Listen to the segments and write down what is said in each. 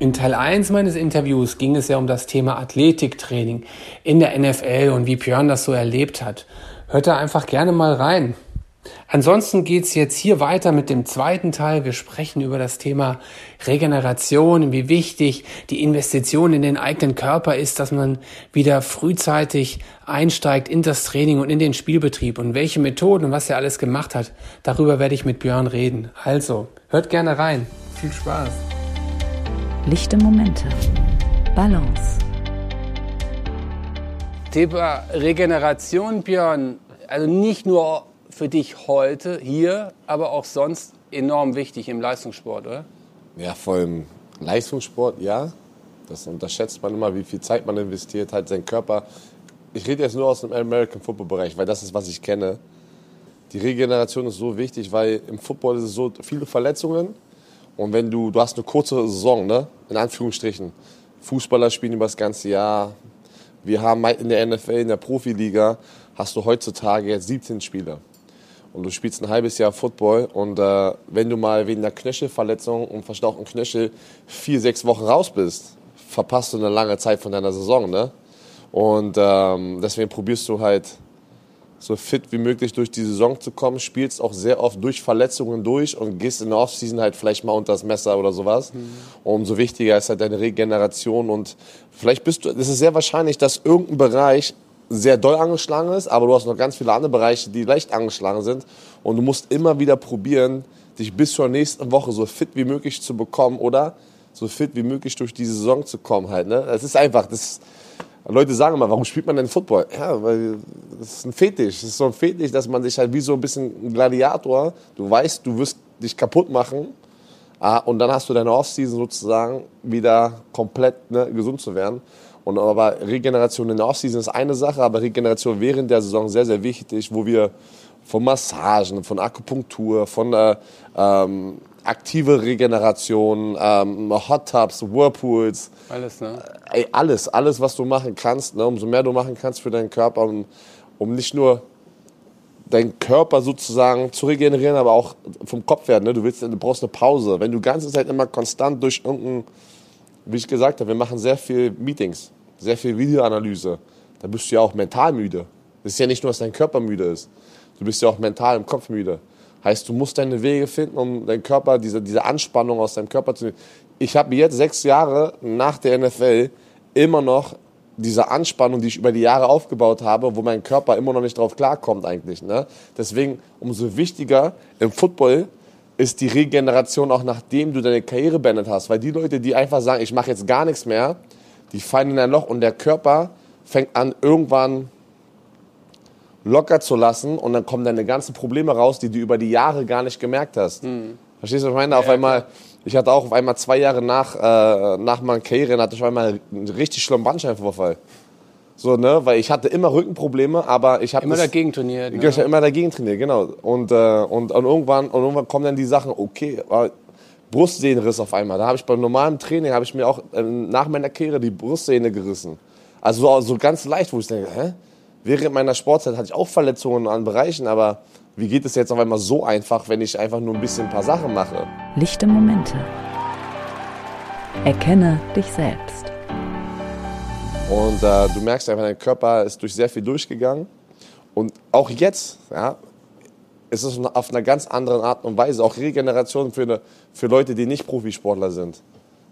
In Teil 1 meines Interviews ging es ja um das Thema Athletiktraining in der NFL und wie Björn das so erlebt hat. Hört da einfach gerne mal rein. Ansonsten geht's jetzt hier weiter mit dem zweiten Teil. Wir sprechen über das Thema Regeneration, wie wichtig die Investition in den eigenen Körper ist, dass man wieder frühzeitig einsteigt in das Training und in den Spielbetrieb und welche Methoden und was er alles gemacht hat. Darüber werde ich mit Björn reden. Also, hört gerne rein. Viel Spaß. Lichte Momente. Balance. Thema Regeneration, Björn. Also nicht nur für dich heute hier, aber auch sonst enorm wichtig im Leistungssport, oder? Ja, vor allem Leistungssport, ja. Das unterschätzt man immer, wie viel Zeit man investiert, halt seinen Körper. Ich rede jetzt nur aus dem American Football Bereich, weil das ist, was ich kenne. Die Regeneration ist so wichtig, weil im Football ist es so viele Verletzungen. Und wenn du, du hast eine kurze Saison, ne? in Anführungsstrichen. Fußballer spielen über das ganze Jahr. Wir haben in der NFL, in der Profiliga, hast du heutzutage jetzt 17 Spieler. Und du spielst ein halbes Jahr Football und äh, wenn du mal wegen einer Knöchelverletzung und verstauchten Knöchel vier, sechs Wochen raus bist, verpasst du eine lange Zeit von deiner Saison. Ne? Und ähm, deswegen probierst du halt so fit wie möglich durch die Saison zu kommen, spielst auch sehr oft durch Verletzungen durch und gehst in der Offseason halt vielleicht mal unter das Messer oder sowas. Mhm. Und umso wichtiger ist halt deine Regeneration und vielleicht bist du, es ist sehr wahrscheinlich, dass irgendein Bereich sehr doll angeschlagen ist, aber du hast noch ganz viele andere Bereiche, die leicht angeschlagen sind und du musst immer wieder probieren, dich bis zur nächsten Woche so fit wie möglich zu bekommen oder so fit wie möglich durch die Saison zu kommen halt. Ne? Das ist einfach, das Leute sagen immer, warum spielt man denn Football? Ja, weil das ist ein Fetisch. Das ist so ein Fetisch, dass man sich halt wie so ein bisschen ein Gladiator, du weißt, du wirst dich kaputt machen ah, und dann hast du deine Offseason sozusagen wieder komplett ne, gesund zu werden. Und aber Regeneration in der Offseason ist eine Sache, aber Regeneration während der Saison sehr, sehr wichtig, wo wir von Massagen, von Akupunktur, von äh, ähm, aktive Regeneration, ähm, Hot Tubs, Whirlpools. Alles, ne? Ey, alles, alles, was du machen kannst, ne? umso mehr du machen kannst für deinen Körper, um, um nicht nur deinen Körper sozusagen zu regenerieren, aber auch vom Kopf her. Ne? Du, willst, du brauchst eine Pause. Wenn du die ganze Zeit immer konstant durch irgendein, wie ich gesagt habe, wir machen sehr viel Meetings, sehr viel Videoanalyse, da bist du ja auch mental müde. Das ist ja nicht nur, dass dein Körper müde ist. Du bist ja auch mental im Kopf müde. Heißt, du musst deine Wege finden, um deinen Körper, diese, diese Anspannung aus deinem Körper zu nehmen. Ich habe jetzt sechs Jahre nach der NFL immer noch diese Anspannung, die ich über die Jahre aufgebaut habe, wo mein Körper immer noch nicht drauf klarkommt eigentlich. Ne? Deswegen umso wichtiger im Football ist die Regeneration auch nachdem du deine Karriere beendet hast. Weil die Leute, die einfach sagen, ich mache jetzt gar nichts mehr, die fallen in ein Loch und der Körper fängt an irgendwann locker zu lassen und dann kommen deine ganzen Probleme raus, die du über die Jahre gar nicht gemerkt hast. Mhm. Verstehst du, was ich meine? Ja, auf einmal, ich hatte auch auf einmal zwei Jahre nach, äh, nach meiner Karriere, hatte ich auf einmal einen richtig schlimmen Bandscheibenvorfall. So, ne, weil ich hatte immer Rückenprobleme, aber ich habe immer das, dagegen trainiert. Ne? Ich habe immer dagegen trainiert, genau. Und, äh, und, und irgendwann und irgendwann kommen dann die Sachen, okay, Brustsehnenriss auf einmal. Da habe ich beim normalen Training habe ich mir auch äh, nach meiner Karriere die Brustsehne gerissen. Also so, so ganz leicht, wo ich denke, hä? Während meiner Sportzeit hatte ich auch Verletzungen an Bereichen, aber wie geht es jetzt auf einmal so einfach, wenn ich einfach nur ein bisschen ein paar Sachen mache? Lichte Momente. Erkenne dich selbst. Und äh, du merkst einfach, dein Körper ist durch sehr viel durchgegangen. Und auch jetzt, ja, ist es auf einer ganz anderen Art und Weise. Auch Regeneration für, eine, für Leute, die nicht Profisportler sind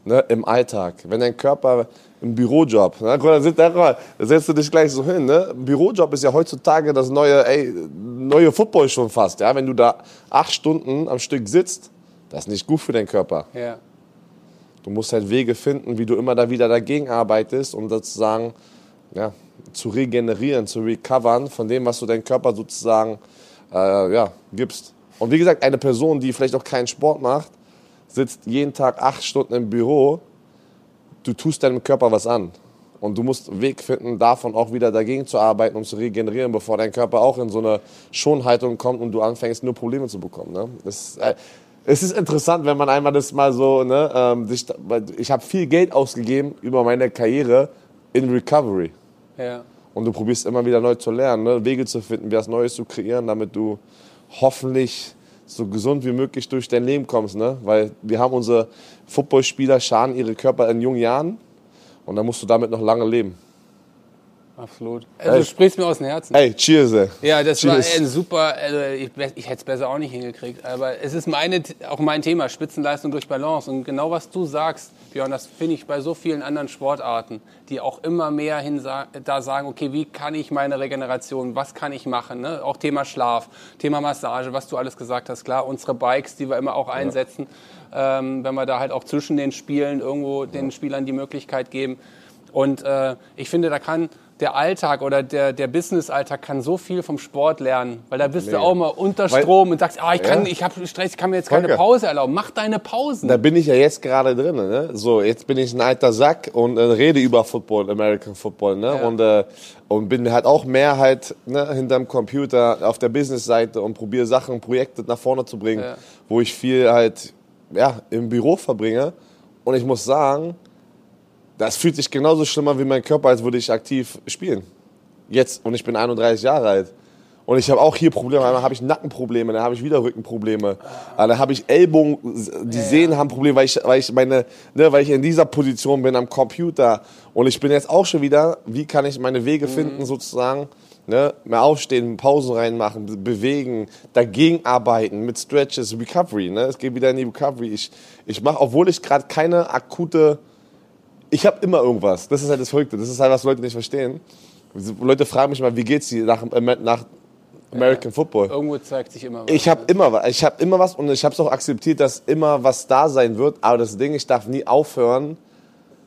ne, im Alltag. Wenn dein Körper im Bürojob, ne, da, da setzt du dich gleich so hin. Ne? Bürojob ist ja heutzutage das neue, ey, neue Football schon fast. Ja? Wenn du da acht Stunden am Stück sitzt, das ist nicht gut für deinen Körper. Ja. Du musst halt Wege finden, wie du immer da wieder dagegen arbeitest, um sozusagen ja, zu regenerieren, zu recovern von dem, was du deinem Körper sozusagen äh, ja, gibst. Und wie gesagt, eine Person, die vielleicht auch keinen Sport macht, sitzt jeden Tag acht Stunden im Büro, du tust deinem Körper was an. Und du musst einen Weg finden, davon auch wieder dagegen zu arbeiten und zu regenerieren, bevor dein Körper auch in so eine Schonhaltung kommt und du anfängst, nur Probleme zu bekommen. Ne? Das, äh, es ist interessant, wenn man einmal das mal so, ne, ähm, sich, ich habe viel Geld ausgegeben über meine Karriere in Recovery. Ja. Und du probierst immer wieder neu zu lernen, ne? Wege zu finden, was Neues zu kreieren, damit du hoffentlich so gesund wie möglich durch dein Leben kommst. Ne? Weil wir haben unsere Footballspieler, schaden ihre Körper in jungen Jahren und dann musst du damit noch lange leben. Absolut. Also, du sprichst mir aus dem Herzen. Hey, cheers. Ey. Ja, das Cheers. war ein super, also ich, ich hätte es besser auch nicht hingekriegt, aber es ist meine, auch mein Thema, Spitzenleistung durch Balance. Und genau was du sagst, Björn, das finde ich bei so vielen anderen Sportarten, die auch immer mehr hin da sagen, okay, wie kann ich meine Regeneration, was kann ich machen? Ne? Auch Thema Schlaf, Thema Massage, was du alles gesagt hast. Klar, unsere Bikes, die wir immer auch einsetzen, ja. ähm, wenn wir da halt auch zwischen den Spielen irgendwo den Spielern die Möglichkeit geben. Und äh, ich finde, da kann der Alltag oder der, der Business-Alltag kann so viel vom Sport lernen, weil da bist nee. du auch mal unter Strom Weil, und sagst, ah, ich kann, ja. ich habe Stress, ich kann mir jetzt keine Danke. Pause erlauben. Mach deine Pausen. Da bin ich ja jetzt gerade drin. Ne? So, jetzt bin ich ein alter Sack und äh, rede über Football, American Football, ne? Ja. Und äh, und bin halt auch mehr halt ne, hinterm Computer auf der Business-Seite und probiere Sachen, Projekte nach vorne zu bringen, ja. wo ich viel halt ja im Büro verbringe. Und ich muss sagen, das fühlt sich genauso schlimmer wie mein Körper, als würde ich aktiv spielen. Jetzt, und ich bin 31 Jahre alt. Und ich habe auch hier Probleme. Einmal habe ich Nackenprobleme, dann habe ich wieder Rückenprobleme. Dann habe ich Ellbogen, die Sehnen haben Probleme, weil ich, weil, ich meine, ne, weil ich in dieser Position bin am Computer. Und ich bin jetzt auch schon wieder, wie kann ich meine Wege finden, mhm. sozusagen, ne, mehr aufstehen, Pausen reinmachen, bewegen, dagegen arbeiten, mit Stretches, Recovery. Ne? Es geht wieder in die Recovery. Ich, ich mache, obwohl ich gerade keine akute ich habe immer irgendwas. Das ist halt das Verrückte. Das ist halt, was Leute nicht verstehen. Leute fragen mich mal, wie geht's dir nach, äh, nach American ja, Football? Irgendwo zeigt sich immer was. Ich habe immer was. Ich habe immer was und ich habe es auch akzeptiert, dass immer was da sein wird. Aber das Ding, ich darf nie aufhören,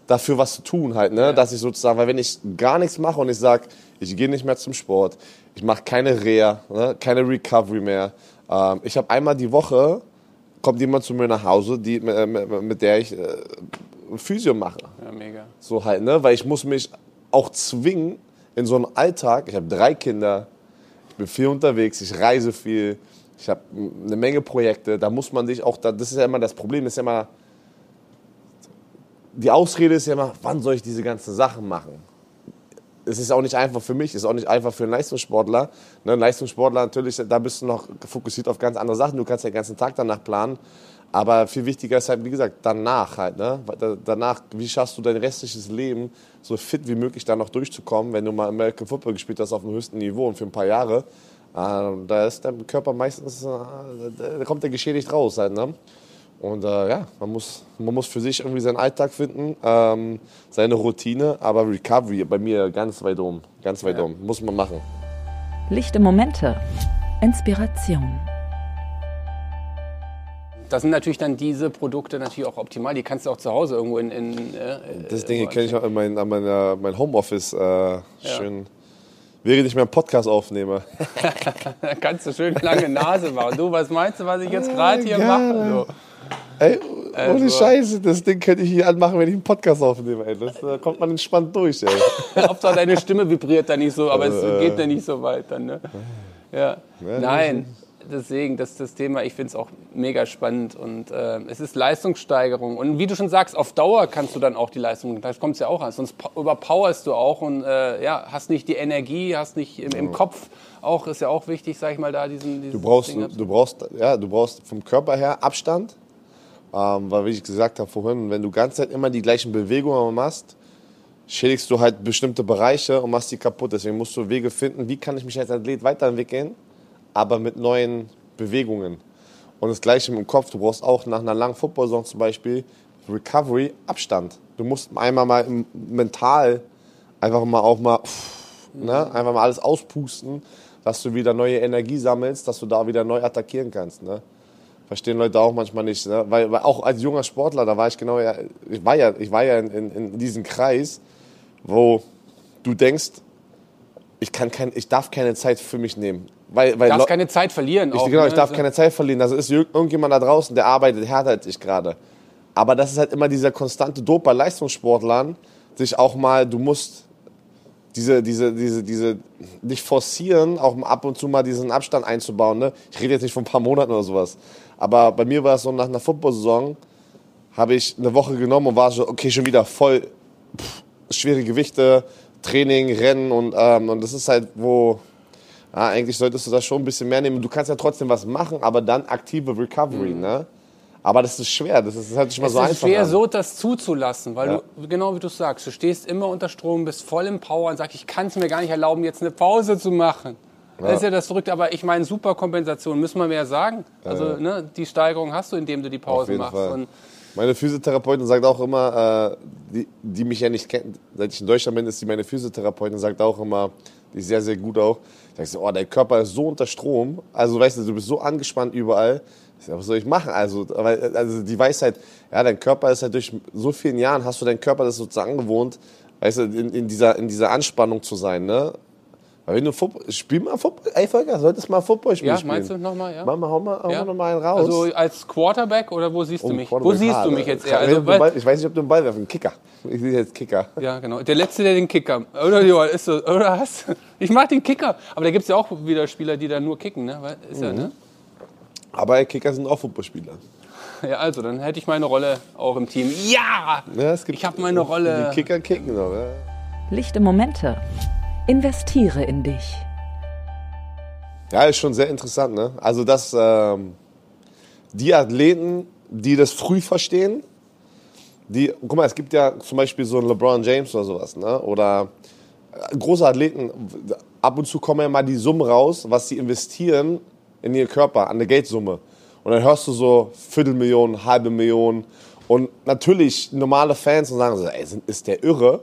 dafür was zu tun halt, ne? Ja. Dass ich sozusagen, weil wenn ich gar nichts mache und ich sage, ich gehe nicht mehr zum Sport, ich mache keine Reha, ne? keine Recovery mehr. Ähm, ich habe einmal die Woche kommt jemand zu mir nach Hause, die, mit, mit der ich äh, Physio mache. Ja, mega. So halt, ne? Weil ich muss mich auch zwingen in so einem Alltag. Ich habe drei Kinder, ich bin viel unterwegs, ich reise viel, ich habe eine Menge Projekte. Da muss man sich auch, das ist ja immer das Problem, ist ja immer, die Ausrede ist ja immer, wann soll ich diese ganzen Sachen machen? Es ist auch nicht einfach für mich, es ist auch nicht einfach für einen Leistungssportler. Ne, ein Leistungssportler natürlich, da bist du noch fokussiert auf ganz andere Sachen. Du kannst den ganzen Tag danach planen. Aber viel wichtiger ist halt, wie gesagt, danach halt. Ne? Danach, wie schaffst du dein restliches Leben so fit wie möglich da noch durchzukommen, wenn du mal American Football gespielt hast auf dem höchsten Niveau und für ein paar Jahre. Äh, da ist der Körper meistens, äh, da kommt der geschädigt raus halt. Ne? Und äh, ja, man muss, man muss für sich irgendwie seinen Alltag finden, ähm, seine Routine, aber Recovery bei mir ganz weit um, ganz weit ja. um, muss man machen. Lichte Momente, Inspiration. Das sind natürlich dann diese Produkte natürlich auch optimal. Die kannst du auch zu Hause irgendwo in. in äh, das Ding kenne ich auch in mein, an meiner, mein Homeoffice äh, ja. schön. Während ich meinen Podcast aufnehme. da kannst du schön lange Nase machen. Du, was meinst du, was ich jetzt gerade hier mache? So. Ey, ohne also. Scheiße, das Ding könnte ich hier anmachen, wenn ich einen Podcast aufnehme. Ey. Das, da kommt man entspannt durch. Ey. Hauptsache deine Stimme vibriert da nicht so, aber also, es geht ja nicht so weit dann. Ne? Ja. ja Nein deswegen, das, das Thema, ich finde es auch mega spannend und äh, es ist Leistungssteigerung. Und wie du schon sagst, auf Dauer kannst du dann auch die Leistung, da kommt es ja auch an, sonst überpowerst du auch und äh, ja, hast nicht die Energie, hast nicht im, im Kopf auch, ist ja auch wichtig, sag ich mal, da diesen, du brauchst, Ding du brauchst, ja, du brauchst vom Körper her Abstand, ähm, weil wie ich gesagt habe vorhin, wenn du ganze Zeit immer die gleichen Bewegungen machst, schädigst du halt bestimmte Bereiche und machst die kaputt. Deswegen musst du Wege finden, wie kann ich mich als Athlet weiterentwickeln, aber mit neuen Bewegungen. Und das Gleiche im Kopf. Du brauchst auch nach einer langen Football-Saison zum Beispiel Recovery Abstand. Du musst einmal mal mental einfach mal auch mal, pff, ne, einfach mal alles auspusten, dass du wieder neue Energie sammelst, dass du da wieder neu attackieren kannst. Ne? Verstehen Leute auch manchmal nicht. Ne? Weil, weil, auch als junger Sportler, da war ich genau, ja, ich war ja, ich war ja in, in, in diesem Kreis, wo du denkst, ich, kann kein, ich darf keine Zeit für mich nehmen. Weil, weil du darfst keine Zeit verlieren. Ich, auch, genau, ne? ich darf keine Zeit verlieren. Also ist irgendjemand da draußen, der arbeitet härter als ich gerade. Aber das ist halt immer dieser konstante Druck bei Leistungssportlern, dich auch mal, du musst diese, diese, diese, diese, dich forcieren, auch ab und zu mal diesen Abstand einzubauen. Ne? Ich rede jetzt nicht von ein paar Monaten oder sowas. Aber bei mir war es so, nach einer Football-Saison habe ich eine Woche genommen und war so, okay, schon wieder voll pff, schwere Gewichte, Training, Rennen und, ähm, und das ist halt, wo, ja, eigentlich solltest du das schon ein bisschen mehr nehmen. Du kannst ja trotzdem was machen, aber dann aktive Recovery, mhm. ne? Aber das ist schwer, das ist halt nicht mal es so einfach. Es ist schwer, an. so das zuzulassen, weil ja. du, genau wie du sagst, du stehst immer unter Strom, bist voll im Power und sagst, ich kann es mir gar nicht erlauben, jetzt eine Pause zu machen. Ja. Das ist ja das Verrückte, aber ich meine, super Kompensation, müssen wir mehr sagen. Also ne, die Steigerung hast du, indem du die Pause machst. Meine Physiotherapeutin sagt auch immer, äh, die, die mich ja nicht kennt, seit ich in Deutschland bin, ist sie meine Physiotherapeutin, sagt auch immer, die ist sehr, sehr gut auch. Sagst du, oh, dein Körper ist so unter Strom, also weißt du, du bist so angespannt überall was soll ich machen? Also, also die Weisheit, ja, dein Körper ist halt durch so vielen Jahren, hast du deinen Körper das sozusagen angewohnt, weißt du, in, in, dieser, in dieser Anspannung zu sein, ne? Wenn du Football, spiel mal Football, ey Volker, solltest mal Football spielen. Ja, meinst du nochmal, ja? Mach mal, hau mal, hau ja. mal noch mal einen raus. Also als Quarterback oder wo siehst du oh, mich? Wo siehst du mich jetzt eher? Also, Ball, ich weiß nicht, ob du einen Ball werfen, Kicker. Ich sehe jetzt Kicker. Ja, genau. Der Letzte, der den Kicker, oder Joel, ist so, oder was? Ich mag den Kicker, aber da gibt es ja auch wieder Spieler, die da nur kicken, ne? Ist mhm. ja, ne? Aber Kicker sind auch Fußballspieler. Ja, also, dann hätte ich meine Rolle auch im Team. Ja! ja ich habe meine Rolle. Die Kicker kicken noch, ja. Lichte Momente. Investiere in dich. Ja, ist schon sehr interessant, ne? Also, dass ähm, die Athleten, die das früh verstehen, die, guck mal, es gibt ja zum Beispiel so einen LeBron James oder sowas, ne? Oder äh, große Athleten, ab und zu kommen ja mal die Summen raus, was sie investieren in ihren Körper, an der Geldsumme. Und dann hörst du so Viertelmillion, halbe Million. Und natürlich normale Fans und sagen so, ey, ist der irre?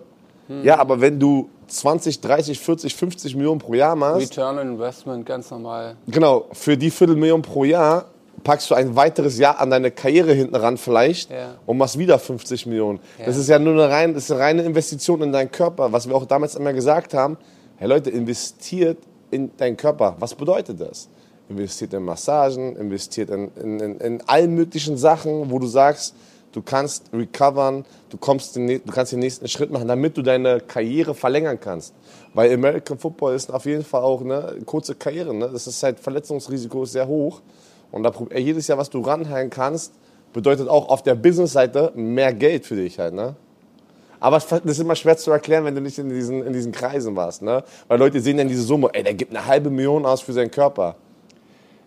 Hm. Ja, aber wenn du 20, 30, 40, 50 Millionen pro Jahr machst. Return on Investment, ganz normal. Genau, für die Viertelmillion pro Jahr packst du ein weiteres Jahr an deine Karriere hinten ran vielleicht ja. und machst wieder 50 Millionen. Ja. Das ist ja nur eine, rein, das ist eine reine Investition in deinen Körper, was wir auch damals immer gesagt haben. Hey Leute, investiert in deinen Körper. Was bedeutet das? investiert in Massagen, investiert in, in, in, in allen möglichen Sachen, wo du sagst, du kannst recovern, du, kommst den, du kannst den nächsten Schritt machen, damit du deine Karriere verlängern kannst. Weil American Football ist auf jeden Fall auch eine kurze Karriere. Ne? Das ist halt, Verletzungsrisiko ist sehr hoch. Und da, jedes Jahr, was du ranhängen kannst, bedeutet auch auf der Business-Seite mehr Geld für dich halt. Ne? Aber das ist immer schwer zu erklären, wenn du nicht in diesen, in diesen Kreisen warst. Ne? Weil Leute sehen dann diese Summe, ey, der gibt eine halbe Million aus für seinen Körper.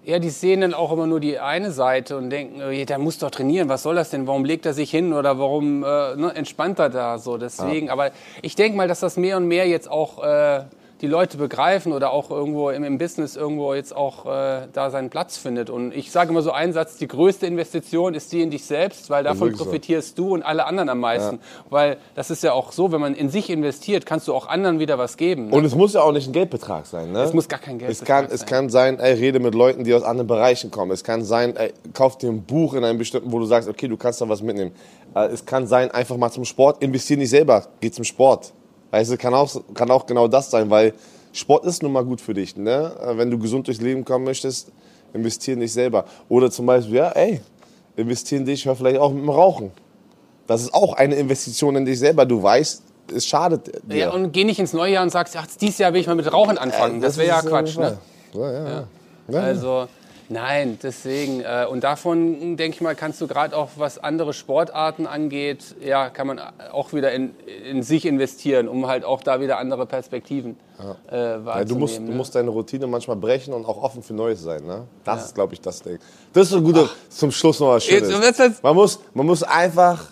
Ja, die sehen dann auch immer nur die eine Seite und denken, oh, der muss doch trainieren, was soll das denn? Warum legt er sich hin oder warum äh, ne, entspannt er da so? Deswegen, ja. aber ich denke mal, dass das mehr und mehr jetzt auch äh, die Leute begreifen oder auch irgendwo im, im Business irgendwo jetzt auch äh, da seinen Platz findet. Und ich sage immer so einen Satz, die größte Investition ist die in dich selbst, weil davon profitierst so. du und alle anderen am meisten. Ja. Weil das ist ja auch so, wenn man in sich investiert, kannst du auch anderen wieder was geben. Ne? Und es muss ja auch nicht ein Geldbetrag sein. Ne? Es muss gar kein Geldbetrag es kann, sein. Es kann sein, ey, rede mit Leuten, die aus anderen Bereichen kommen. Es kann sein, ey, kauf dir ein Buch in einem bestimmten, wo du sagst, okay, du kannst da was mitnehmen. Äh, es kann sein, einfach mal zum Sport, investier nicht selber, geh zum Sport. Weißt du, kann auch, kann auch genau das sein, weil Sport ist nun mal gut für dich. Ne? Wenn du gesund durchs Leben kommen möchtest, investier in dich selber. Oder zum Beispiel, ja, ey, investier in dich, hör vielleicht auch mit dem Rauchen. Das ist auch eine Investition in dich selber. Du weißt, es schadet dir. Ja, und geh nicht ins neue Jahr und sagst, ach, dieses Jahr will ich mal mit Rauchen anfangen. Äh, das, das wäre ja Quatsch. Ne? Ja, ja, ja. Also, Nein, deswegen. Äh, und davon, denke ich mal, kannst du gerade auch, was andere Sportarten angeht, ja, kann man auch wieder in, in sich investieren, um halt auch da wieder andere Perspektiven ja. äh, wahrzunehmen. Ja, du, musst, ne? du musst deine Routine manchmal brechen und auch offen für Neues sein. Ne? Das ja. ist, glaube ich, das Ding. Das ist ein guter, Ach. zum Schluss noch was Schönes. Jetzt, jetzt, man, muss, man muss einfach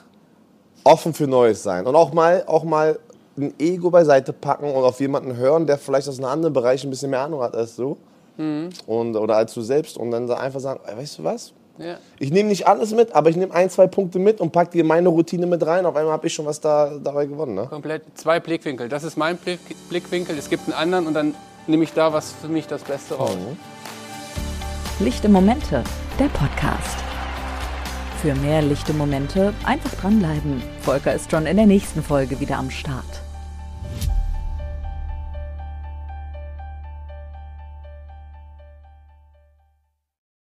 offen für Neues sein und auch mal, auch mal ein Ego beiseite packen und auf jemanden hören, der vielleicht aus einem anderen Bereich ein bisschen mehr Ahnung hat als du Mhm. Und, oder als du selbst und dann einfach sagen, weißt du was? Ja. Ich nehme nicht alles mit, aber ich nehme ein, zwei Punkte mit und packe dir meine Routine mit rein. Auf einmal habe ich schon was da, dabei gewonnen. Ne? Komplett zwei Blickwinkel. Das ist mein Blick, Blickwinkel. Es gibt einen anderen und dann nehme ich da was für mich das Beste raus. Mhm. Lichte Momente, der Podcast. Für mehr lichte Momente einfach dranbleiben. Volker ist schon in der nächsten Folge wieder am Start.